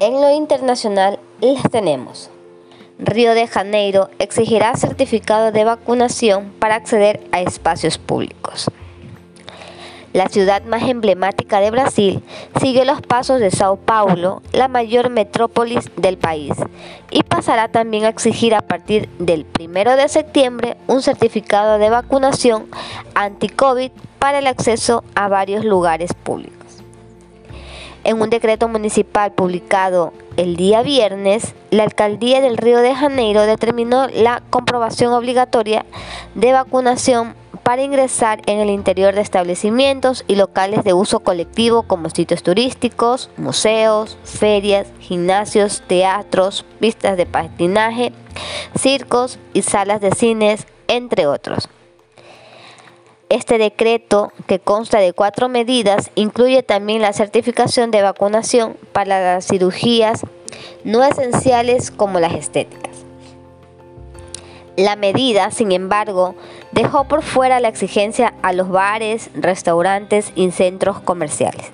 En lo internacional las tenemos. Río de Janeiro exigirá certificado de vacunación para acceder a espacios públicos. La ciudad más emblemática de Brasil sigue los pasos de Sao Paulo, la mayor metrópolis del país, y pasará también a exigir a partir del 1 de septiembre un certificado de vacunación anti-COVID para el acceso a varios lugares públicos. En un decreto municipal publicado el día viernes, la alcaldía del Río de Janeiro determinó la comprobación obligatoria de vacunación para ingresar en el interior de establecimientos y locales de uso colectivo como sitios turísticos, museos, ferias, gimnasios, teatros, pistas de patinaje, circos y salas de cines, entre otros. Este decreto, que consta de cuatro medidas, incluye también la certificación de vacunación para las cirugías no esenciales como las estéticas. La medida, sin embargo, dejó por fuera la exigencia a los bares, restaurantes y centros comerciales.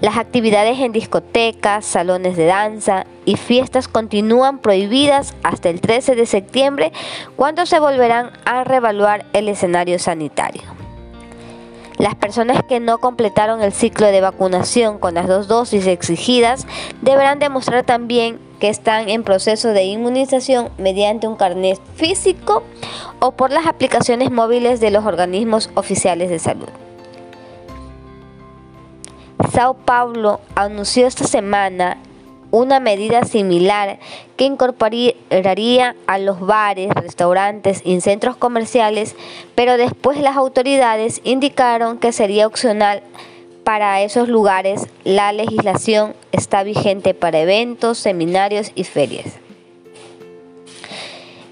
Las actividades en discotecas, salones de danza y fiestas continúan prohibidas hasta el 13 de septiembre, cuando se volverán a reevaluar el escenario sanitario. Las personas que no completaron el ciclo de vacunación con las dos dosis exigidas deberán demostrar también que están en proceso de inmunización mediante un carnet físico o por las aplicaciones móviles de los organismos oficiales de salud. Sao Paulo anunció esta semana una medida similar que incorporaría a los bares, restaurantes y centros comerciales, pero después las autoridades indicaron que sería opcional para esos lugares. La legislación está vigente para eventos, seminarios y ferias.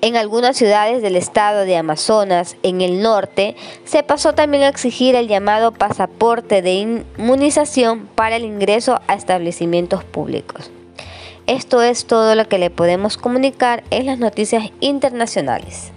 En algunas ciudades del estado de Amazonas, en el norte, se pasó también a exigir el llamado pasaporte de inmunización para el ingreso a establecimientos públicos. Esto es todo lo que le podemos comunicar en las noticias internacionales.